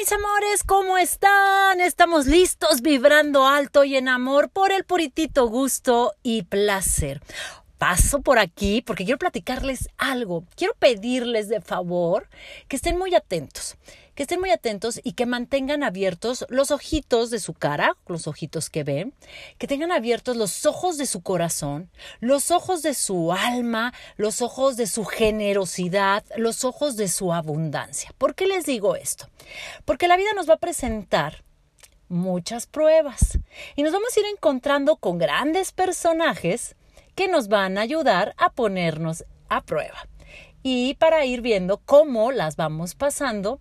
mis amores, ¿cómo están? Estamos listos vibrando alto y en amor por el puritito gusto y placer. Paso por aquí porque quiero platicarles algo. Quiero pedirles de favor que estén muy atentos que estén muy atentos y que mantengan abiertos los ojitos de su cara, los ojitos que ven, que tengan abiertos los ojos de su corazón, los ojos de su alma, los ojos de su generosidad, los ojos de su abundancia. ¿Por qué les digo esto? Porque la vida nos va a presentar muchas pruebas y nos vamos a ir encontrando con grandes personajes que nos van a ayudar a ponernos a prueba y para ir viendo cómo las vamos pasando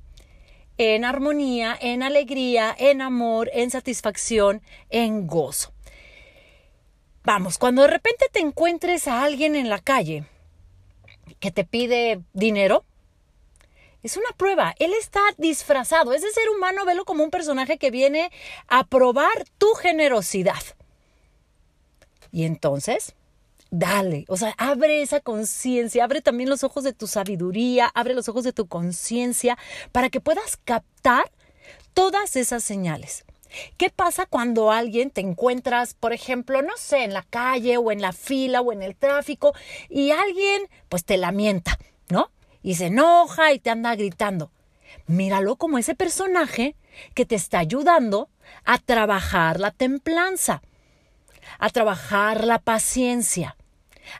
en armonía, en alegría, en amor, en satisfacción, en gozo. Vamos, cuando de repente te encuentres a alguien en la calle que te pide dinero, es una prueba. Él está disfrazado. Ese ser humano, velo como un personaje que viene a probar tu generosidad. Y entonces, dale, o sea, abre esa conciencia, abre también los ojos de tu sabiduría, abre los ojos de tu conciencia para que puedas captar todas esas señales. ¿Qué pasa cuando alguien te encuentras, por ejemplo, no sé, en la calle o en la fila o en el tráfico y alguien pues te lamenta, ¿no? Y se enoja y te anda gritando. Míralo como ese personaje que te está ayudando a trabajar la templanza, a trabajar la paciencia,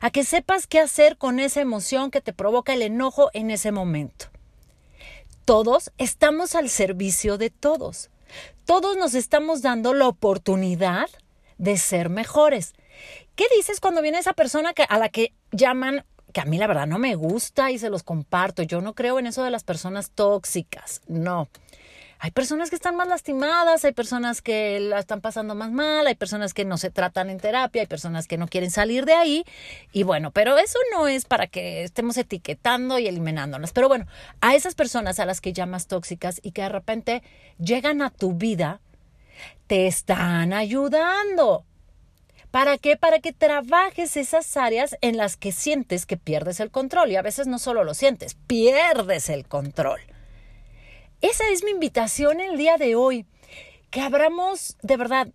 a que sepas qué hacer con esa emoción que te provoca el enojo en ese momento. Todos estamos al servicio de todos. Todos nos estamos dando la oportunidad de ser mejores. ¿Qué dices cuando viene esa persona a la que llaman, que a mí la verdad no me gusta y se los comparto? Yo no creo en eso de las personas tóxicas, no. Hay personas que están más lastimadas, hay personas que la están pasando más mal, hay personas que no se tratan en terapia, hay personas que no quieren salir de ahí. Y bueno, pero eso no es para que estemos etiquetando y eliminándolas. Pero bueno, a esas personas a las que llamas tóxicas y que de repente llegan a tu vida, te están ayudando. ¿Para qué? Para que trabajes esas áreas en las que sientes que pierdes el control. Y a veces no solo lo sientes, pierdes el control. Esa es mi invitación el día de hoy, que abramos de verdad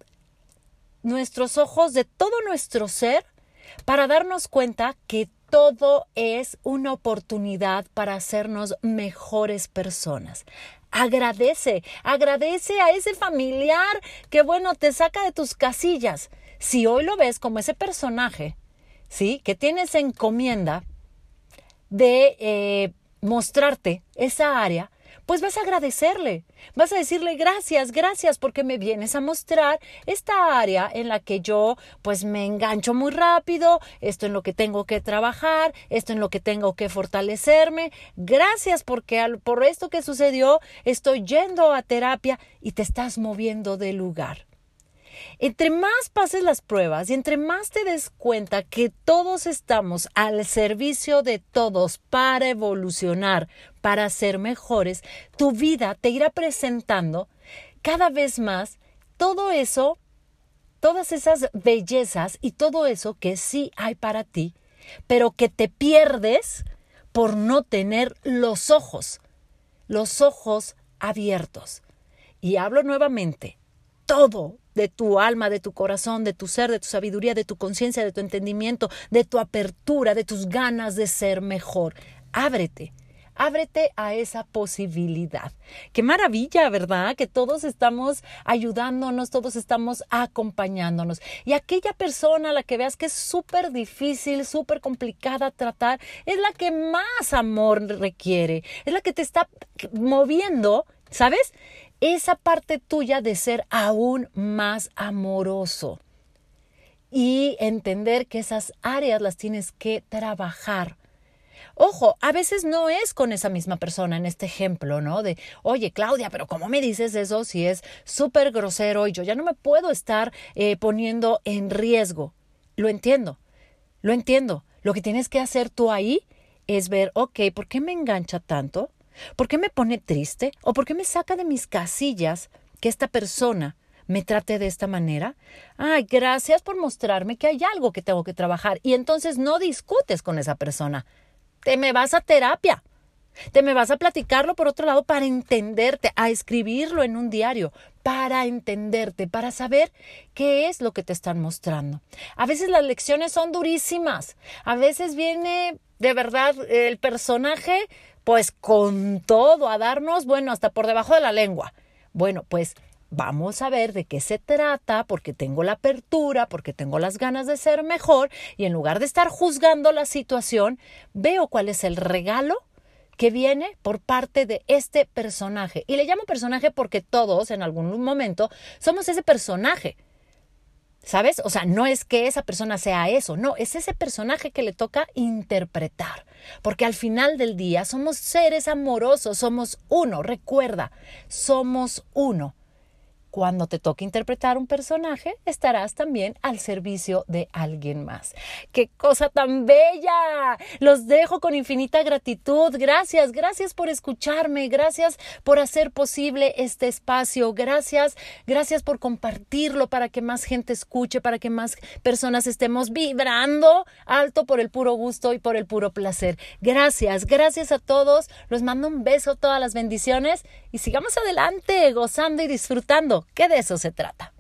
nuestros ojos de todo nuestro ser para darnos cuenta que todo es una oportunidad para hacernos mejores personas. Agradece, agradece a ese familiar que, bueno, te saca de tus casillas. Si hoy lo ves como ese personaje, ¿sí? Que tienes encomienda de eh, mostrarte esa área, pues vas a agradecerle, vas a decirle gracias, gracias porque me vienes a mostrar esta área en la que yo pues me engancho muy rápido, esto en lo que tengo que trabajar, esto en lo que tengo que fortalecerme, gracias porque por esto que sucedió estoy yendo a terapia y te estás moviendo de lugar. Entre más pases las pruebas y entre más te des cuenta que todos estamos al servicio de todos para evolucionar, para ser mejores, tu vida te irá presentando cada vez más todo eso, todas esas bellezas y todo eso que sí hay para ti, pero que te pierdes por no tener los ojos, los ojos abiertos. Y hablo nuevamente, todo de tu alma, de tu corazón, de tu ser, de tu sabiduría, de tu conciencia, de tu entendimiento, de tu apertura, de tus ganas de ser mejor. Ábrete. Ábrete a esa posibilidad. Qué maravilla, ¿verdad? Que todos estamos ayudándonos, todos estamos acompañándonos. Y aquella persona a la que veas que es súper difícil, súper complicada tratar, es la que más amor requiere, es la que te está moviendo, ¿sabes? Esa parte tuya de ser aún más amoroso y entender que esas áreas las tienes que trabajar. Ojo, a veces no es con esa misma persona en este ejemplo, ¿no? De, oye, Claudia, pero ¿cómo me dices eso si es súper grosero y yo ya no me puedo estar eh, poniendo en riesgo? Lo entiendo, lo entiendo. Lo que tienes que hacer tú ahí es ver, ok, ¿por qué me engancha tanto? ¿Por qué me pone triste? ¿O por qué me saca de mis casillas que esta persona me trate de esta manera? Ay, gracias por mostrarme que hay algo que tengo que trabajar. Y entonces no discutes con esa persona. Te me vas a terapia. Te me vas a platicarlo por otro lado para entenderte, a escribirlo en un diario, para entenderte, para saber qué es lo que te están mostrando. A veces las lecciones son durísimas, a veces viene de verdad el personaje pues con todo a darnos, bueno, hasta por debajo de la lengua. Bueno, pues vamos a ver de qué se trata, porque tengo la apertura, porque tengo las ganas de ser mejor, y en lugar de estar juzgando la situación, veo cuál es el regalo que viene por parte de este personaje. Y le llamo personaje porque todos en algún momento somos ese personaje. ¿Sabes? O sea, no es que esa persona sea eso, no, es ese personaje que le toca interpretar. Porque al final del día somos seres amorosos, somos uno, recuerda, somos uno cuando te toque interpretar un personaje, estarás también al servicio de alguien más. ¡Qué cosa tan bella! Los dejo con infinita gratitud. Gracias, gracias por escucharme, gracias por hacer posible este espacio, gracias, gracias por compartirlo para que más gente escuche, para que más personas estemos vibrando alto por el puro gusto y por el puro placer. Gracias, gracias a todos. Los mando un beso, todas las bendiciones y sigamos adelante, gozando y disfrutando que de eso se trata.